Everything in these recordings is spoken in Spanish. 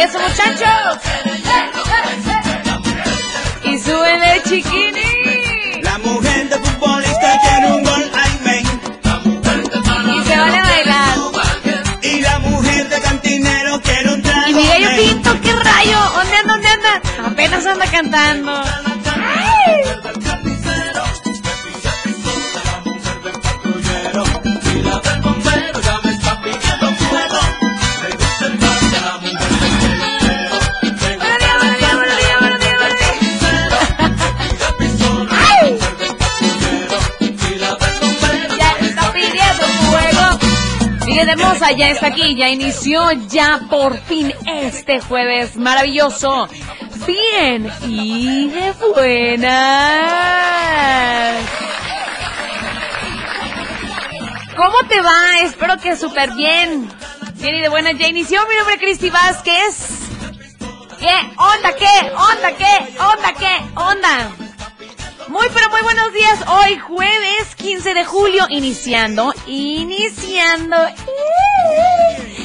Eso, muchachos. Y súbele, chiquini. La mujer de futbolista quiere un gol, ay. Y se vale bailar. Y la mujer de cantinero quiere un trago. Y mi gallo men. pinto, qué rayo. ¿Dónde anda, dónde anda? Apenas anda cantando. Ya está aquí, ya inició ya por fin este jueves maravilloso. Bien y de buenas. ¿Cómo te va? Espero que súper bien. Bien y de buenas. Ya inició mi nombre es Cristi Vázquez. ¿Qué onda? ¿Qué onda? ¿Qué onda? ¿Qué onda? Muy pero muy buenos días. Hoy jueves 15 de julio iniciando, iniciando.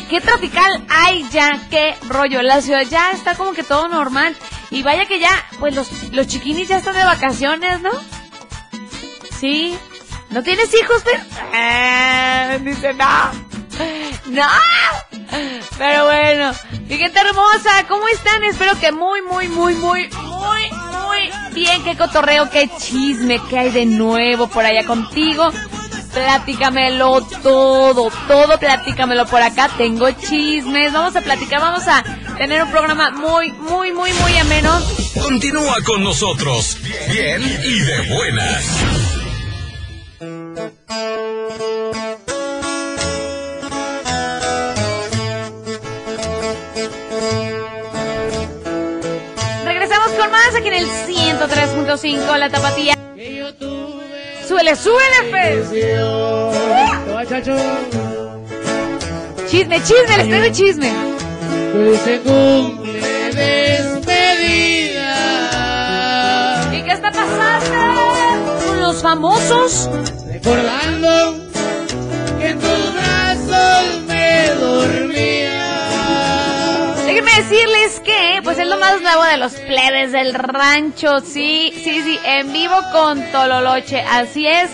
Qué tropical hay ya, qué rollo. La ciudad ya está como que todo normal. Y vaya que ya, pues los, los chiquinis ya están de vacaciones, ¿no? Sí. ¿No tienes hijos, pero? Ah, dice no. No. Pero bueno, gente hermosa, ¿cómo están? Espero que muy, muy, muy, muy, muy, muy bien. Qué cotorreo, qué chisme, qué hay de nuevo por allá contigo. Platícamelo todo, todo platícamelo por acá. Tengo chismes, vamos a platicar, vamos a tener un programa muy, muy, muy, muy ameno. Continúa con nosotros. Bien y de buenas. El 103.5, la tapatía. Súbele, súbele, Fez. Chisme, chisme, les traigo chisme. se cumple despedida. ¿Y qué está pasando con los famosos? Recordando que en tus brazos me dormía. Déjenme decirles pues es lo más nuevo de los plebes del rancho. Sí, sí, sí, en vivo con Tololoche. Así es.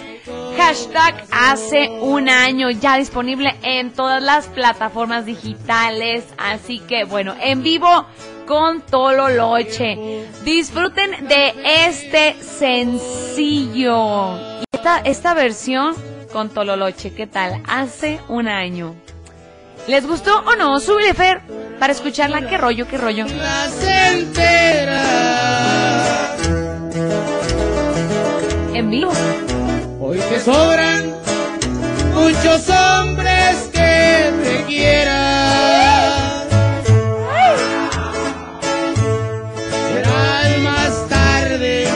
Hashtag hace un año ya disponible en todas las plataformas digitales. Así que bueno, en vivo con Tololoche. Disfruten de este sencillo. Y esta, esta versión con Tololoche, ¿qué tal? Hace un año. ¿Les gustó o no? Súbele, Fer, para escucharla. ¿Qué rollo, qué rollo? En vivo. Hoy te sobran muchos hombres que te quieran. Más tarde.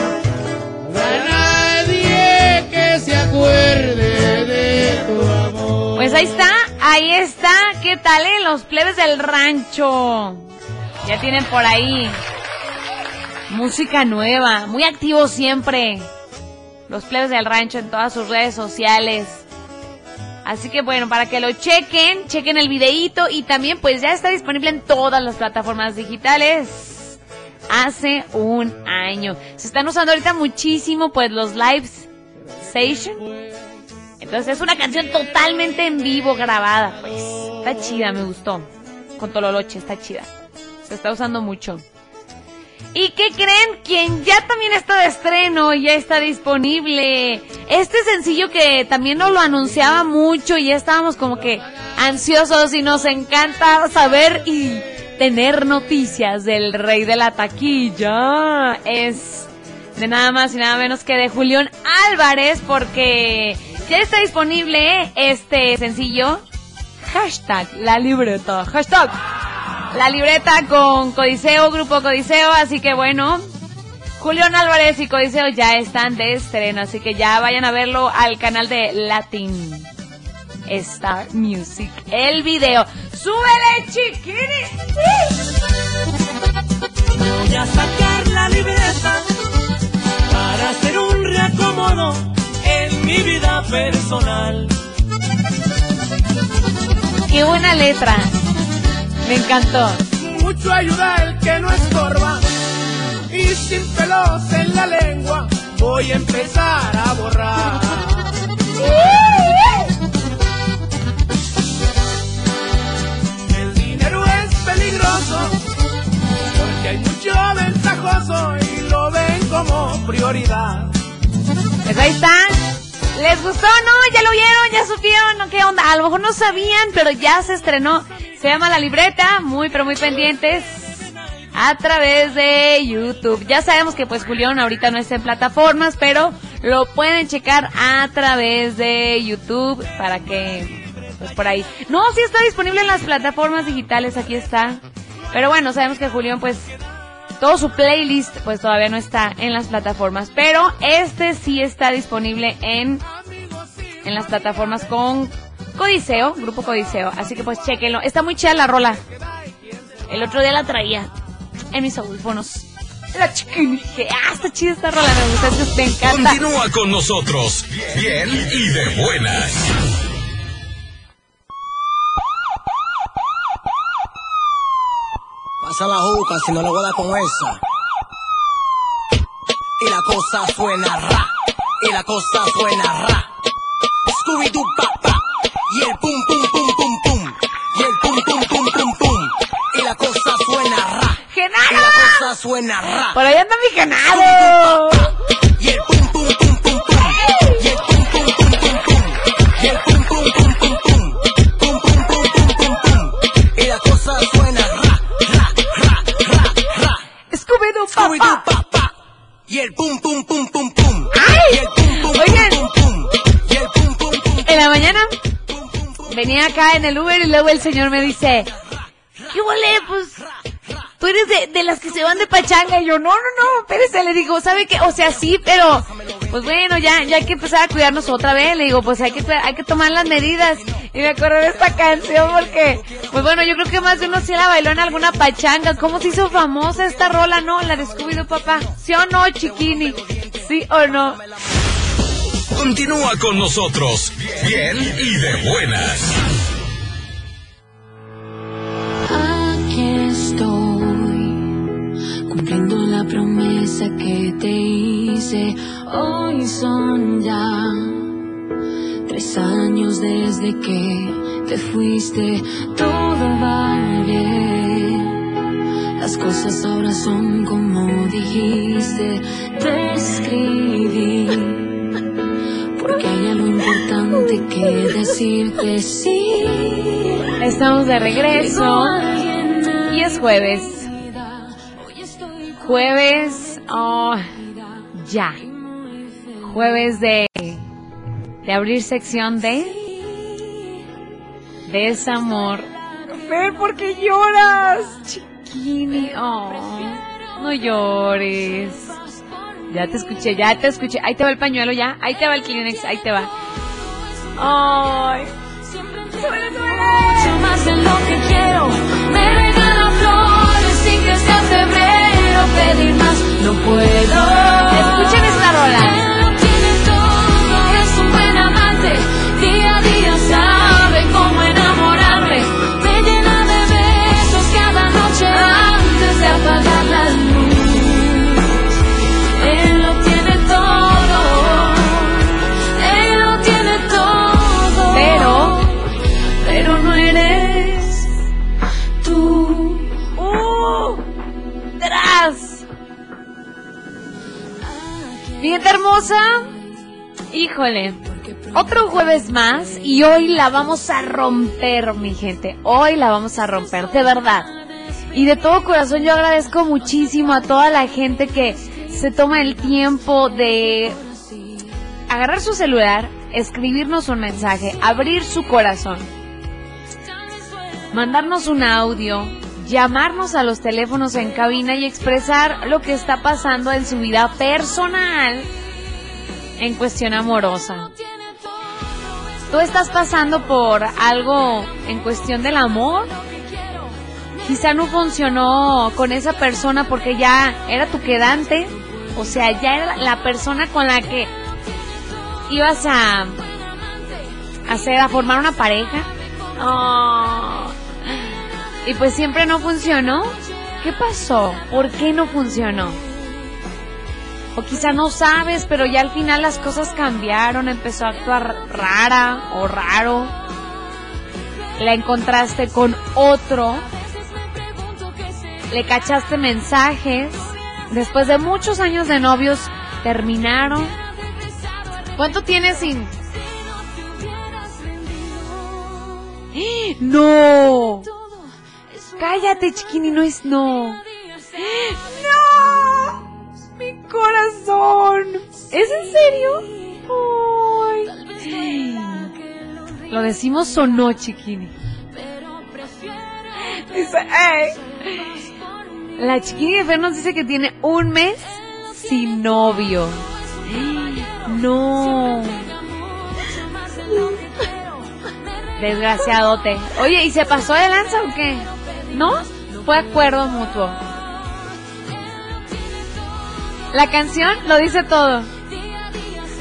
Habrá nadie que se acuerde de tu amor. Pues ahí está, ahí está. ¿Qué tal, eh? Los plebes del rancho. Ya tienen por ahí música nueva, muy activo siempre. Los plebes del rancho en todas sus redes sociales. Así que bueno, para que lo chequen, chequen el videíto y también pues ya está disponible en todas las plataformas digitales. Hace un año. Se están usando ahorita muchísimo pues los lives station Entonces es una canción totalmente en vivo grabada, pues. Está chida, me gustó. Con Tololoche, está chida. Se está usando mucho. ¿Y qué creen? Quien ya también está de estreno, ya está disponible. Este sencillo que también nos lo anunciaba mucho y ya estábamos como que ansiosos y nos encanta saber y tener noticias del rey de la taquilla. Es de nada más y nada menos que de Julián Álvarez porque ya está disponible este sencillo. Hashtag la libreta. Hashtag la libreta con Codiceo, Grupo Codiceo. Así que bueno, Julián Álvarez y Codiceo ya están de estreno. Así que ya vayan a verlo al canal de Latin Star Music. El video. ¡Súbele, chiquini! Voy a sacar la libreta para hacer un reacomodo en mi vida personal. ¡Qué buena letra! Me encantó. Mucho ayuda el que no estorba y sin pelos en la lengua voy a empezar a borrar. El dinero es peligroso porque hay mucho ventajoso y lo ven como prioridad. Pues ahí está. ¿Les gustó? No, ya lo vieron, ya supieron, ¿no? ¿Qué onda? A lo mejor no sabían, pero ya se estrenó. Se llama La Libreta, muy pero muy pendientes. A través de YouTube. Ya sabemos que pues Julián ahorita no está en plataformas, pero lo pueden checar a través de YouTube para que pues por ahí. No, sí está disponible en las plataformas digitales, aquí está. Pero bueno, sabemos que Julián pues todo su playlist pues todavía no está en las plataformas, pero este sí está disponible en en las plataformas con Codiceo, Grupo Codiceo, así que pues chequenlo. Está muy chida la rola. El otro día la traía en mis audífonos. La chiquini, dije, ah, está chida esta rola, me gusta, me encanta. Continúa con nosotros, bien y de buenas. Pasa la juca si no le voy a dar con esa. Y la cosa suena ra. Y la cosa suena ra. Scooby Doo pa pa. Y el pum pum pum pum pum. Y el pum pum pum pum pum. Y la cosa suena ra. Y ¡Genaro! la cosa suena ra. Por ahí anda mi Genaro. Acá en el Uber y luego el señor me dice, ¿qué huele? Pues tú eres de, de las que se van de pachanga. Y yo, no, no, no, espérese, le digo, ¿sabe qué? O sea, sí, pero pues bueno, ya, ya hay que empezar a cuidarnos otra vez. Le digo, pues hay que, hay que tomar las medidas. Y me acuerdo de esta canción porque, pues bueno, yo creo que más de uno sí la bailó en alguna pachanga. ¿Cómo se hizo famosa esta rola? No, la de Scooby-Doo, papá. ¿Sí o no, chiquini? ¿Sí o no? Continúa con nosotros, bien y de buenas. Estoy, cumpliendo la promesa que te hice. Hoy son ya tres años desde que te fuiste. Todo va bien. Las cosas ahora son como dijiste. Te escribí. Porque hay algo importante que decirte. Sí. Estamos de regreso. Y es jueves. Jueves, oh, ya. Jueves de, de abrir sección de desamor. Fer, ¿por qué lloras? Chiquini, oh, no llores. Ya te escuché, ya te escuché. Ahí te va el pañuelo ya. Ahí te va el Kleenex, ahí te va. Ay. mucho más de lo que quiero. Pedir más no puedo. Escuchen esta rola. Híjole, otro jueves más y hoy la vamos a romper, mi gente. Hoy la vamos a romper, de verdad. Y de todo corazón yo agradezco muchísimo a toda la gente que se toma el tiempo de agarrar su celular, escribirnos un mensaje, abrir su corazón, mandarnos un audio, llamarnos a los teléfonos en cabina y expresar lo que está pasando en su vida personal en cuestión amorosa. ¿Tú estás pasando por algo en cuestión del amor? Quizá no funcionó con esa persona porque ya era tu quedante, o sea, ya era la persona con la que ibas a hacer, a formar una pareja. Oh. Y pues siempre no funcionó. ¿Qué pasó? ¿Por qué no funcionó? O quizá no sabes, pero ya al final las cosas cambiaron, empezó a actuar rara o raro. La encontraste con otro. Le cachaste mensajes. Después de muchos años de novios, terminaron. ¿Cuánto tienes sin...? ¡Eh! ¡No! Cállate, chiquini, no es no. ¡No! Mi corazón. ¿Es en serio? Ay. Lo decimos o no, chiquini. Dice, "Ey". La chiquini de Fer nos dice que tiene un mes sin novio. No. Desgraciadote. Oye, ¿y se pasó de lanza o qué? ¿No? Fue acuerdo mutuo. La canción lo dice todo.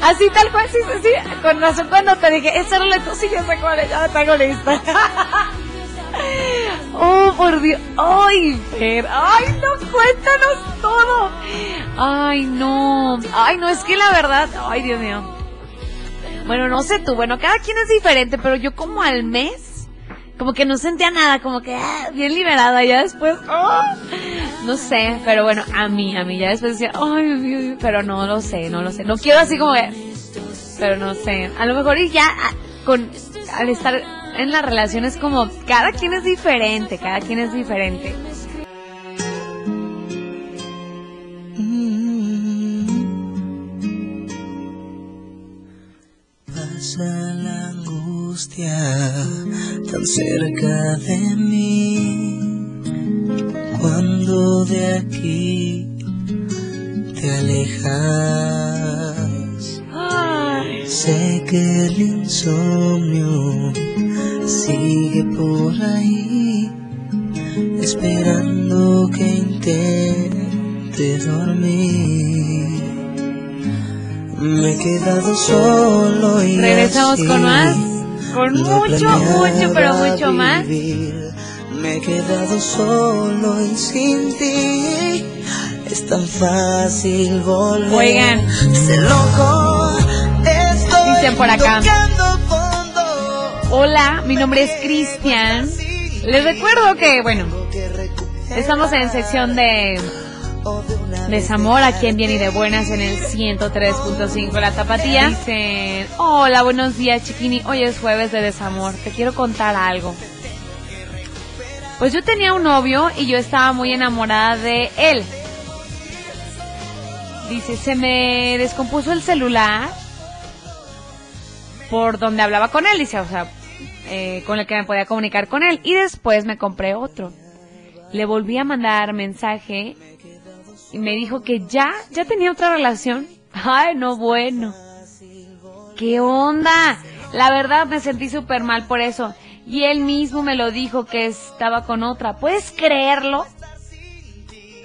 Así tal cual, sí, sí. Con razón cuando te dije, esa no tú sí, ya sé cuál es, ya tengo lista. oh, por Dios. Ay, Fer. Ay, no, cuéntanos todo. Ay, no. Ay, no, es que la verdad, ay, Dios mío. Bueno, no sé tú, bueno, cada quien es diferente, pero yo como al mes, como que no sentía nada, como que ah, bien liberada, ya después, ah, no sé, pero bueno, a mí, a mí, ya después decía, ay, Dios mío, Dios mío", pero no lo sé, no lo sé, no quiero así como que, pero no sé, a lo mejor y ya ah, con, al estar en la relación es como, cada quien es diferente, cada quien es diferente. Cerca de mí. Cuando de aquí te alejas. Ay, Sé que el insomnio sigue por ahí, esperando que intente dormir. Me he quedado solo y Regresamos así con más, con mucho, mucho, pero mucho más. Me he quedado solo y sin ti es tan fácil volver. Oigan. Sé loco, Dicen por acá. Hola, mi nombre es Cristian. Les recuerdo que, bueno, estamos en sección de desamor aquí en Bien y de Buenas en el 103.5 La Tapatía. Dicen, hola, buenos días chiquini, hoy es jueves de desamor, te quiero contar algo. Pues yo tenía un novio y yo estaba muy enamorada de él. Dice, se me descompuso el celular por donde hablaba con él, dice, o sea, eh, con el que me podía comunicar con él. Y después me compré otro. Le volví a mandar mensaje y me dijo que ya, ya tenía otra relación. Ay, no, bueno. ¿Qué onda? La verdad me sentí súper mal por eso. Y él mismo me lo dijo que estaba con otra. ¿Puedes creerlo?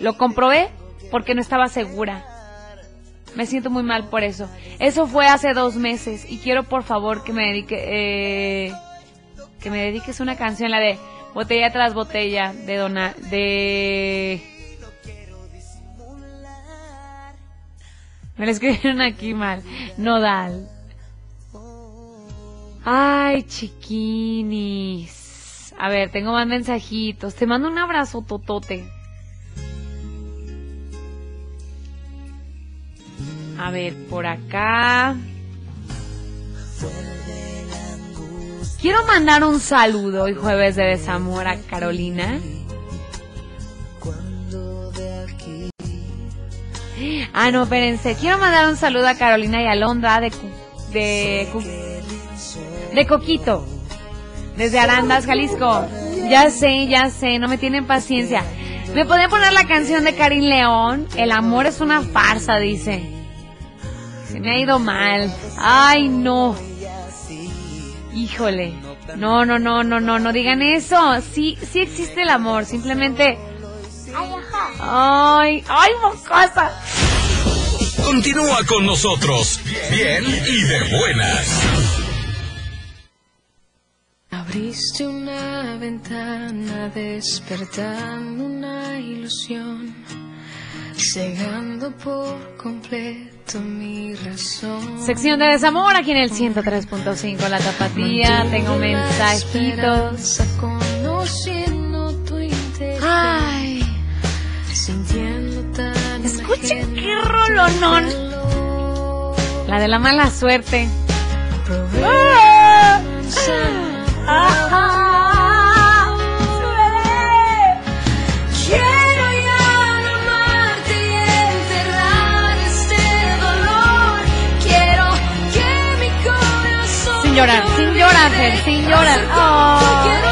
Lo comprobé porque no estaba segura. Me siento muy mal por eso. Eso fue hace dos meses y quiero por favor que me dedique, eh, que me dediques una canción, la de botella tras botella de dona, de. Me la escribieron aquí mal. Nodal. Ay, chiquinis. A ver, tengo más mensajitos. Te mando un abrazo, totote. A ver, por acá. Quiero mandar un saludo hoy jueves de desamor a Carolina. Ah, no, espérense. Quiero mandar un saludo a Carolina y a Londra de, de, de Coquito. Desde Arandas, Jalisco. Ya sé, ya sé, no me tienen paciencia. ¿Me podían poner la canción de Karim León? El amor es una farsa, dice. Se me ha ido mal. Ay, no. Híjole. No, no, no, no, no, no digan eso. Sí, sí existe el amor, simplemente... Ay, ay, mocosa. Continúa con nosotros, bien y de buenas. Abriste una ventana despertando una ilusión, cegando por completo mi razón. Sección de desamor aquí en el 103.5 La Tapatía. Tengo mensajitos. Rolonón. La de la mala suerte. Ah. Ajá. Quiero ya no amarte y enterrar este dolor. Quiero que mi corazón. Sin llorar, sin llorar, Fer, sin llorar. Ay, Quiero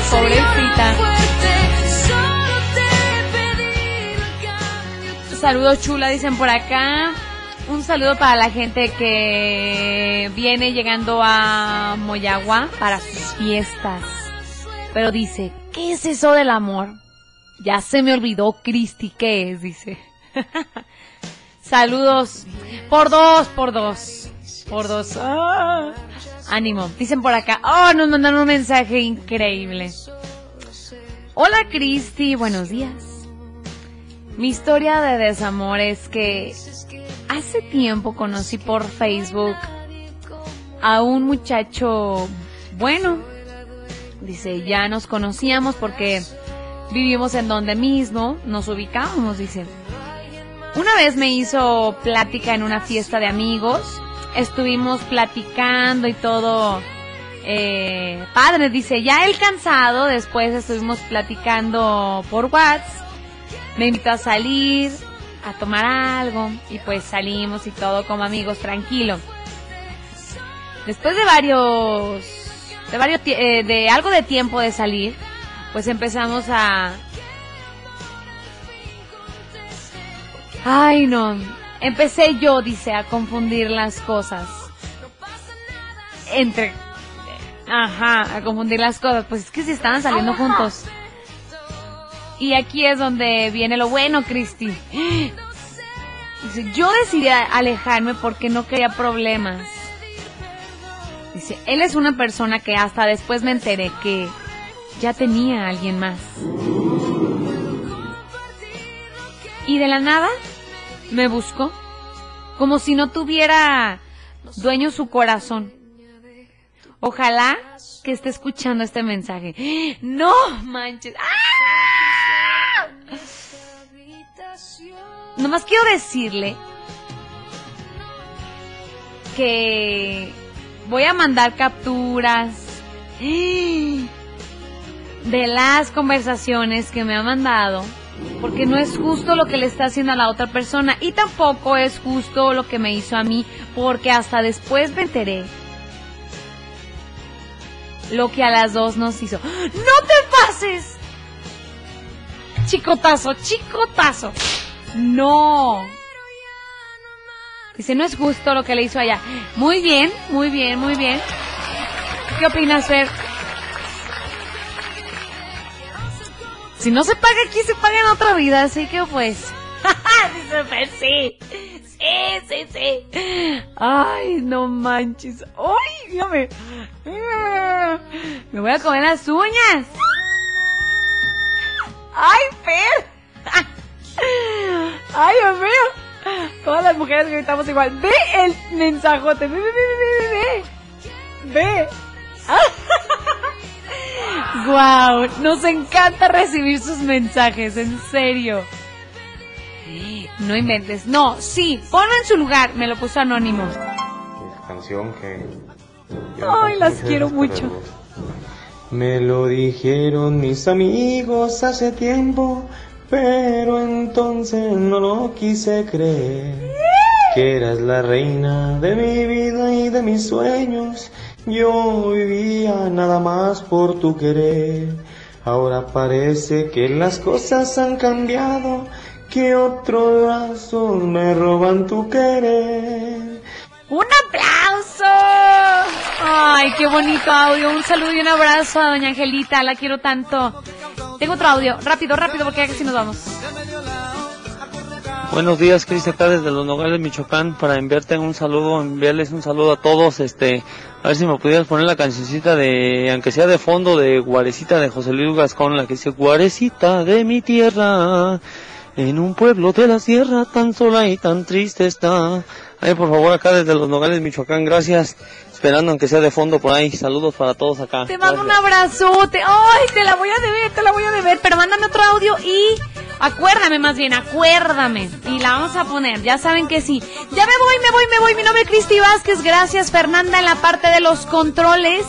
Saludos chula, dicen por acá. Un saludo para la gente que viene llegando a Moyagua para sus fiestas. Pero dice, ¿qué es eso del amor? Ya se me olvidó, Cristi, ¿qué es? Dice. Saludos. Por dos, por dos. Por dos. Ah. Ánimo. Dicen por acá. Oh, nos mandaron un mensaje increíble. Hola, Cristi. Buenos días. Mi historia de desamor es que hace tiempo conocí por Facebook a un muchacho bueno. Dice, ya nos conocíamos porque vivimos en donde mismo, nos ubicábamos, dice. Una vez me hizo plática en una fiesta de amigos, estuvimos platicando y todo. Eh, padre, dice, ya él cansado, después estuvimos platicando por WhatsApp me invitó a salir, a tomar algo, y pues salimos y todo como amigos, tranquilo. Después de varios, de varios, eh, de algo de tiempo de salir, pues empezamos a... Ay, no. Empecé yo, dice, a confundir las cosas. Entre... Ajá, a confundir las cosas. Pues es que si estaban saliendo juntos. Y aquí es donde viene lo bueno, Cristi. Dice, yo decidí alejarme porque no quería problemas. Dice, él es una persona que hasta después me enteré que ya tenía a alguien más. Y de la nada me buscó, como si no tuviera dueño su corazón. Ojalá que esté escuchando este mensaje. No manches. ¡Ah! Nomás quiero decirle que voy a mandar capturas de las conversaciones que me ha mandado porque no es justo lo que le está haciendo a la otra persona y tampoco es justo lo que me hizo a mí porque hasta después me enteré lo que a las dos nos hizo. ¡No te pases! Chicotazo, chicotazo. No. Dice, no es justo lo que le hizo allá. Muy bien, muy bien, muy bien. ¿Qué opinas, Fer? Si no se paga aquí, se paga en otra vida, así que pues. Dice Fer, sí. Sí, sí, sí. Ay, no manches. Ay, dígame. Me voy a comer las uñas. Ay, Fer. Ay, Dios mío. Todas las mujeres gritamos igual. Ve el mensajote. Ve, ve, ve, ve, ve. Ve. Ve. Wow, nos encanta recibir sus mensajes, en serio. No inventes. No, sí, ponlo en su lugar. Me lo puso anónimo. La canción que Ay, las quiero mucho. Me lo dijeron mis amigos hace tiempo, pero entonces no lo quise creer. Que eras la reina de mi vida y de mis sueños. Yo vivía nada más por tu querer. Ahora parece que las cosas han cambiado, que otros brazos me roban tu querer. ¡Un aplauso! Ay, qué bonito audio. Un saludo y un abrazo a doña Angelita. La quiero tanto. Tengo otro audio. Rápido, rápido, porque casi nos vamos. Buenos días, Cris, acá desde Los Nogales, Michoacán, para enviarte un saludo, enviarles un saludo a todos, este, a ver si me pudieras poner la cancioncita de, aunque sea de fondo, de Guarecita de José Luis Gascón, la que dice, Guarecita de mi tierra, en un pueblo de la sierra tan sola y tan triste está. Ay, por favor, acá desde Los Nogales, Michoacán, gracias, esperando aunque sea de fondo por ahí, saludos para todos acá. Te mando un abrazote. Ay, te la voy a deber, te la voy a deber. Pero mándame otro audio y acuérdame más bien, acuérdame. Y la vamos a poner, ya saben que sí. Ya me voy, me voy, me voy. Mi nombre es Cristi Vázquez. Gracias, Fernanda, en la parte de los controles.